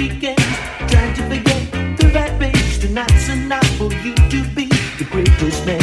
weekend, trying to forget the bad things. Tonight's enough for you to be the greatest man.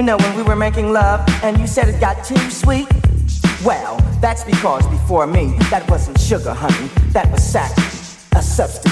You know, when we were making love and you said it got too sweet. Well, that's because before me, that wasn't sugar, honey. That was sack, a substance.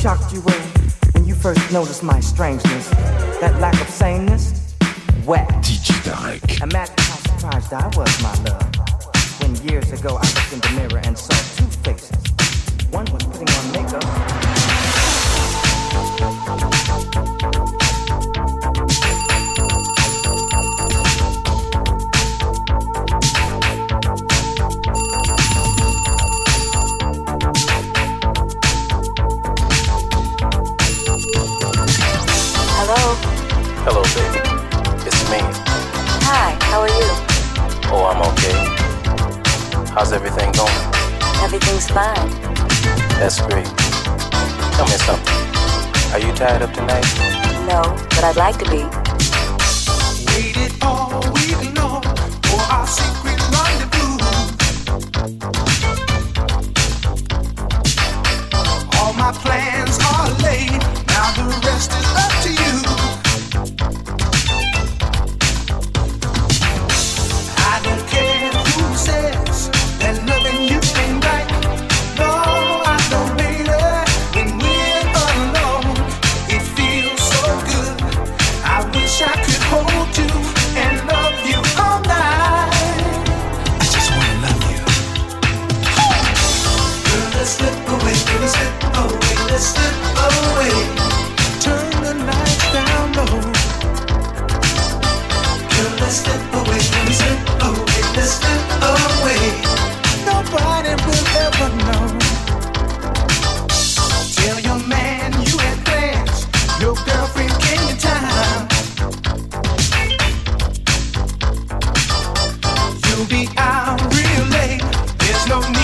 shocked you were when you first noticed my strangeness. That lack of sameness? Whack. DJ Tarek. Imagine how surprised I was, my love, when years ago I looked in the mirror and saw two faces. One was putting on makeup. Hello, baby. It's me. Hi, how are you? Oh, I'm okay. How's everything going? Everything's fine. That's great. Tell me something. Are you tied up tonight? No, but I'd like to be. Waited all week long for our secret. be be, real late. There's no need.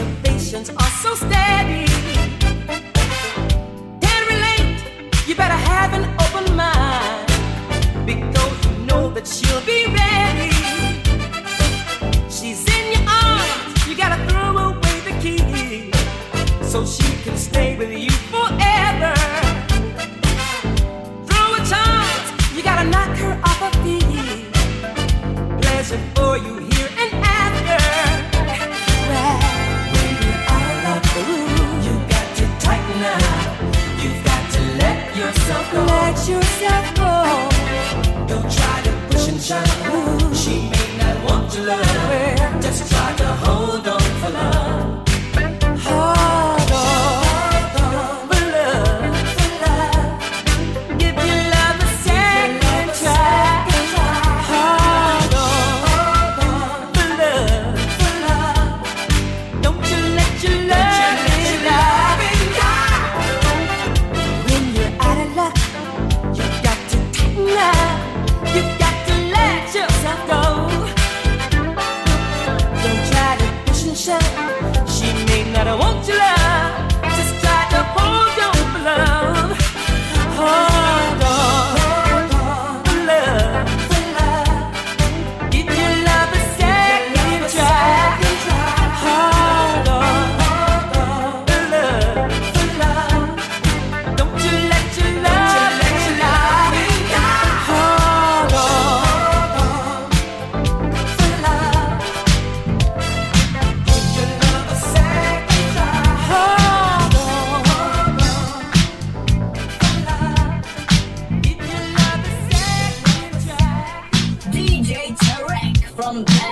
observations are so steady. Can't relate, you better have an open mind. Because you know that she'll be ready. She's in your arms, you gotta throw away the key. So she can stay with you forever. Throw a chance, you gotta knock her off her feet. Pleasure for you. yourself go. Let yourself go. Don't try to push and shove. She may not want your love. Just try to hold on for love. come down.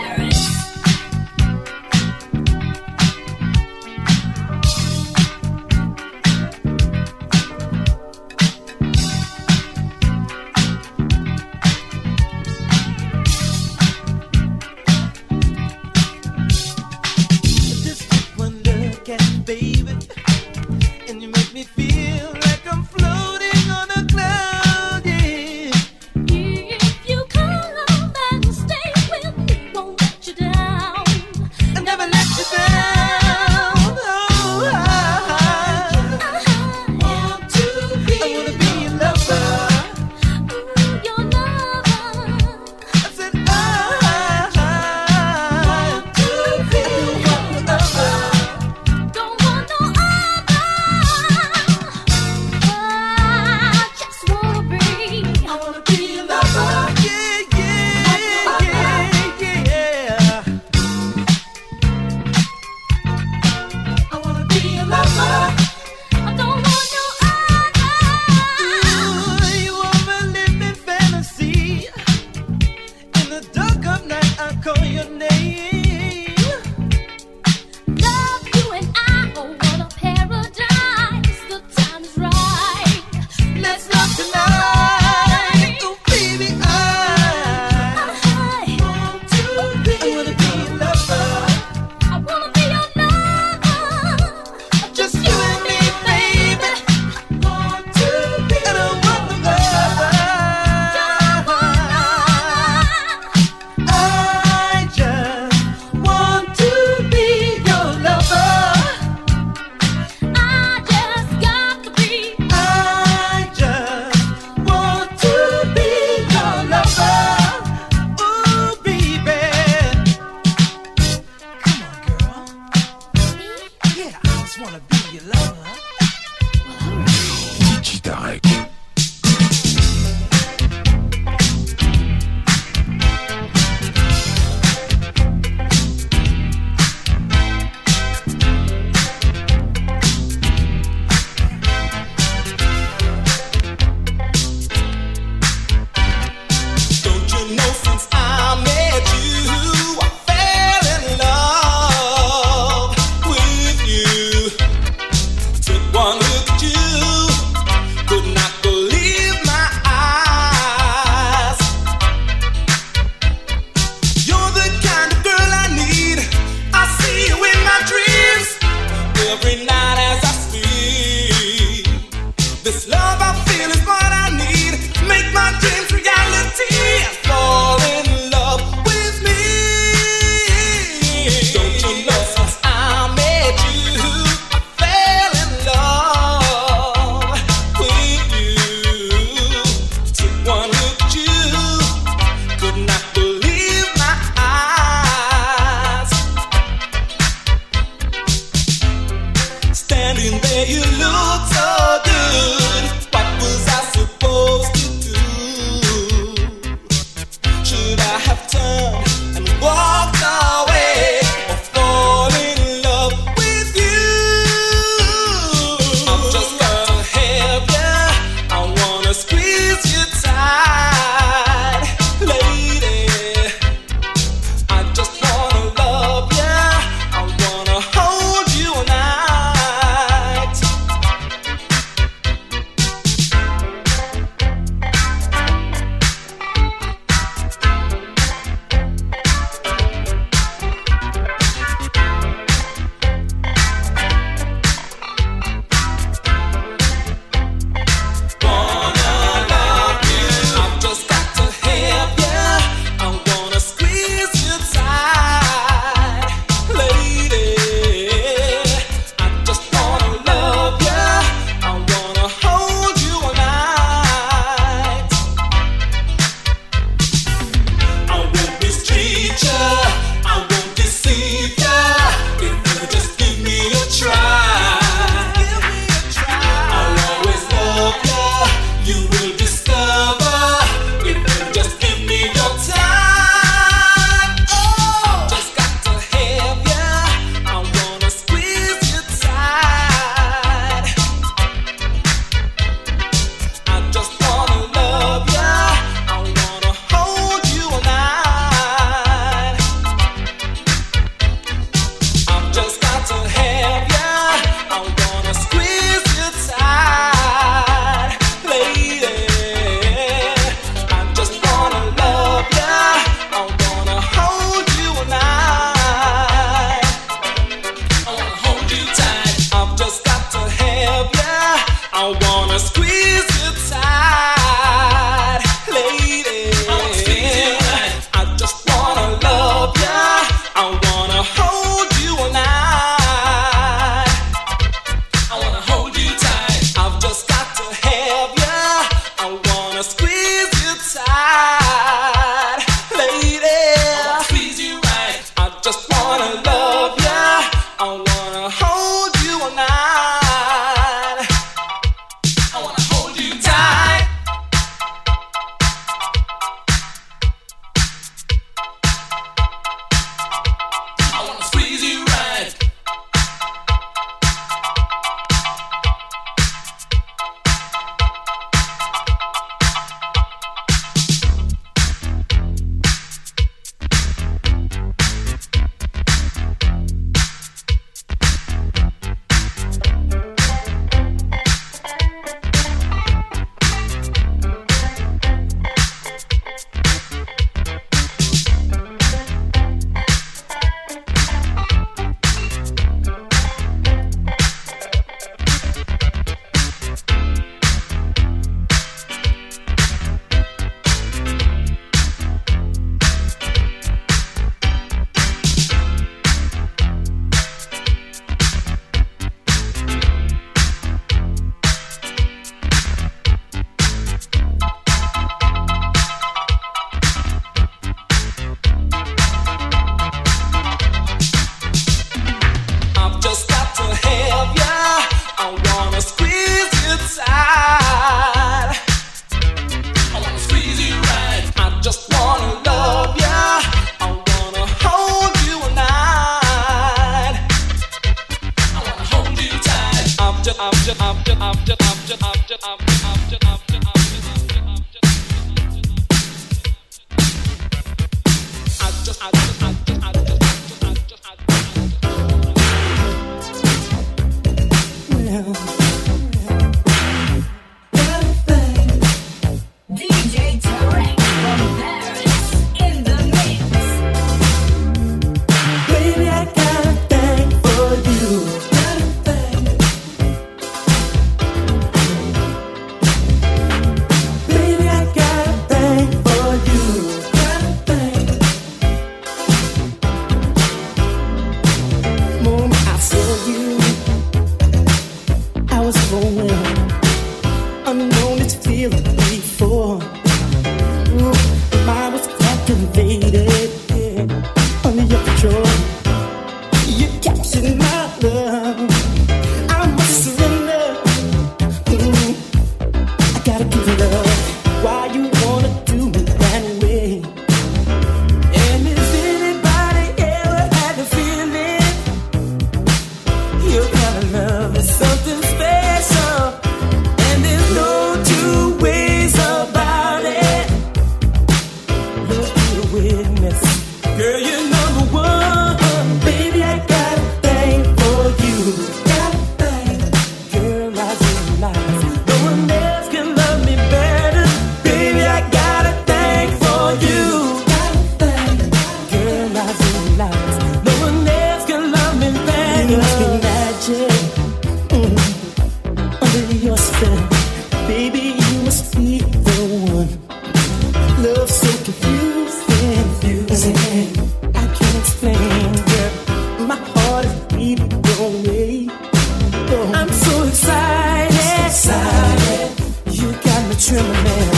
trembling.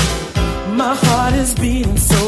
My heart is beating so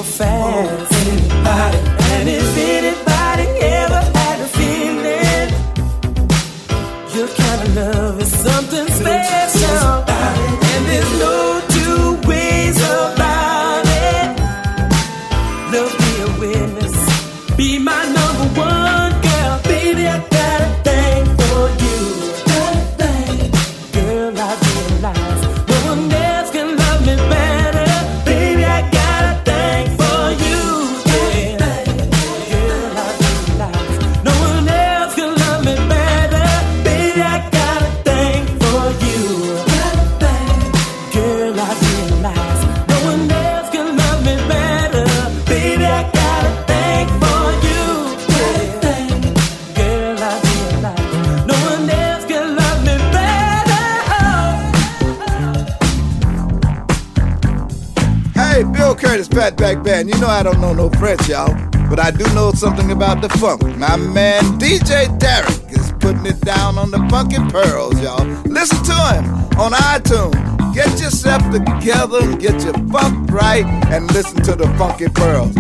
the funk. My man DJ Tarek is putting it down on the funky Pearls, y'all. Listen to him on iTunes. Get yourself together, get your funk right, and listen to the Funky Pearls.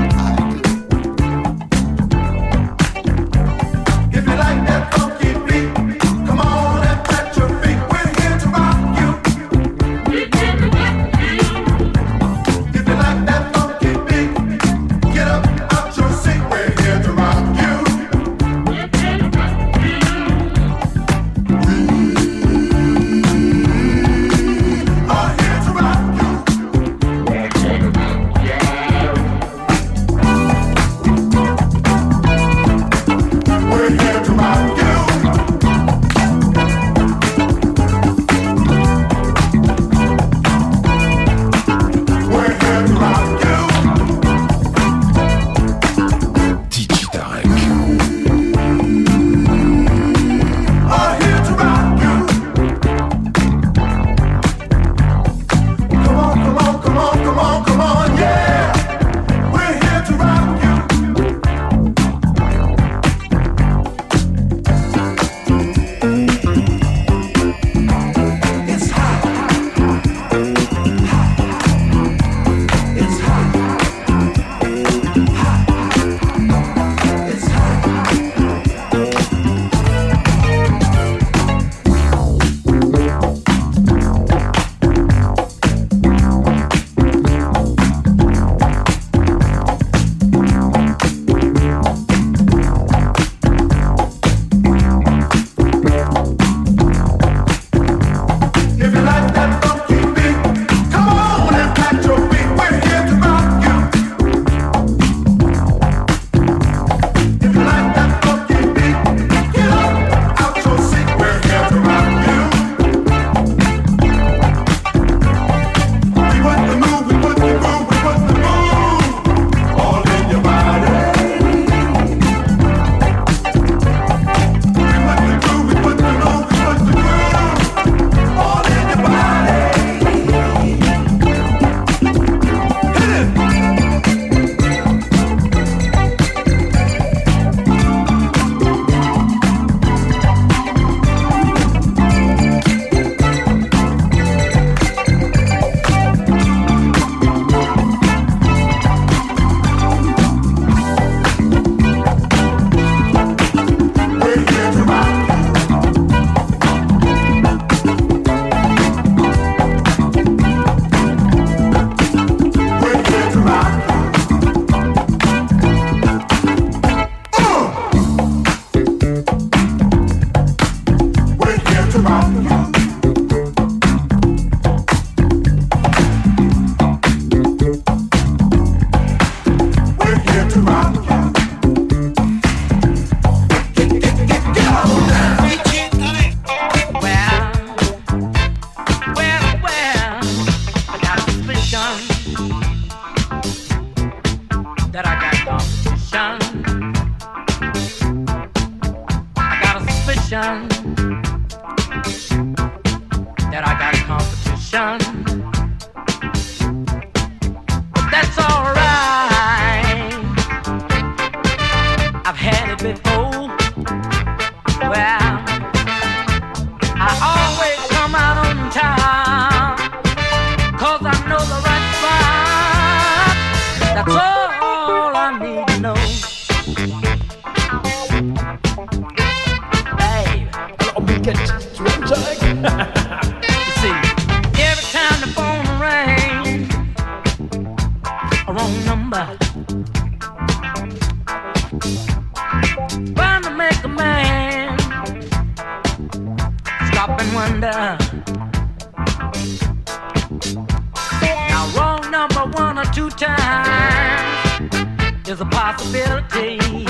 Is a possibility.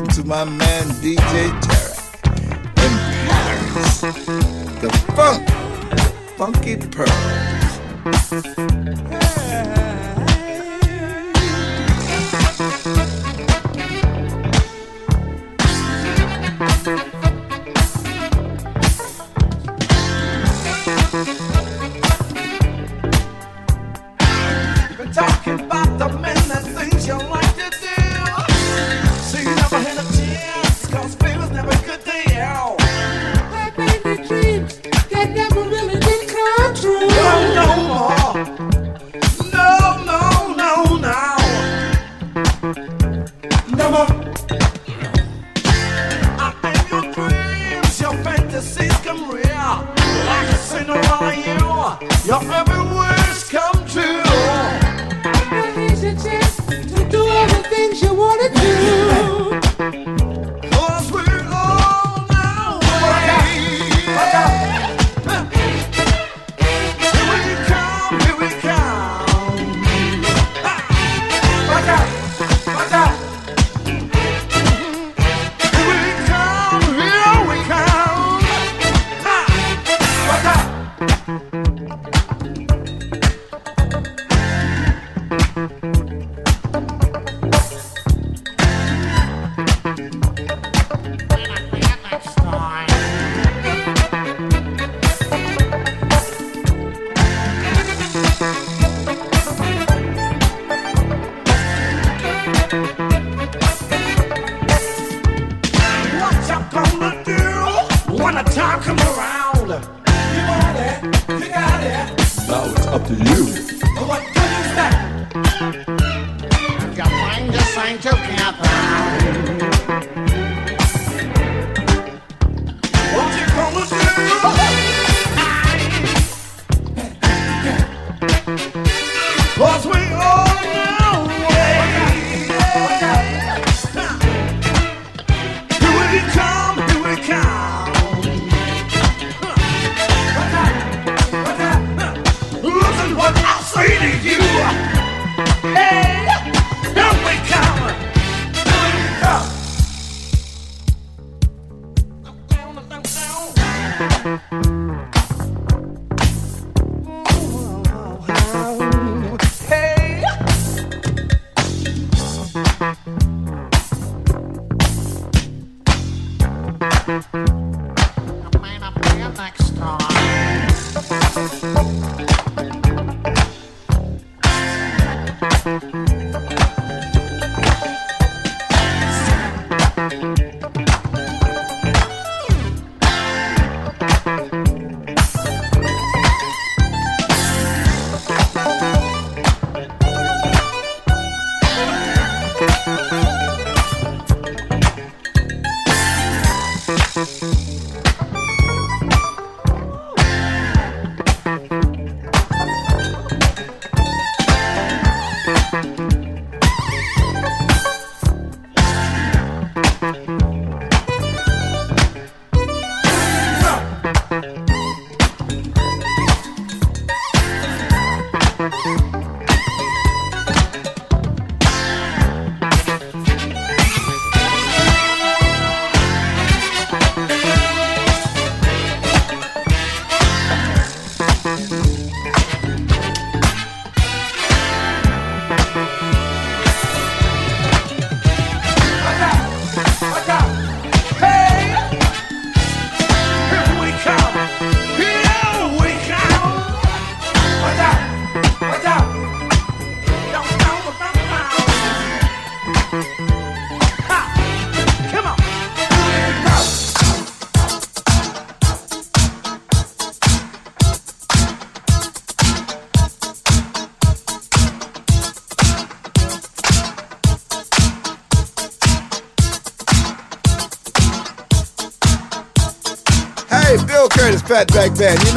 Listen to my man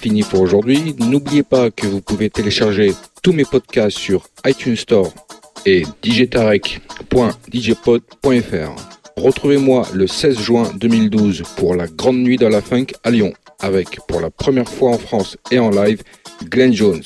Fini pour aujourd'hui. N'oubliez pas que vous pouvez télécharger tous mes podcasts sur iTunes Store et djtarek.djpod.fr. Retrouvez-moi le 16 juin 2012 pour la Grande Nuit de la Funk à Lyon, avec pour la première fois en France et en live Glenn Jones,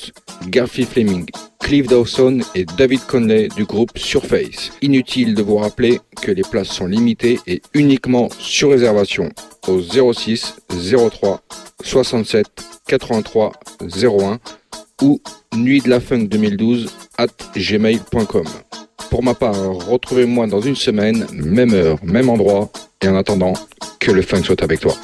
Garfield Fleming, Cliff Dawson et David Conley du groupe Surface. Inutile de vous rappeler que les places sont limitées et uniquement sur réservation au 06 03 67 83 01 ou nuit de la funk 2012 at gmail.com. Pour ma part, retrouvez-moi dans une semaine, même heure, même endroit, et en attendant, que le funk soit avec toi.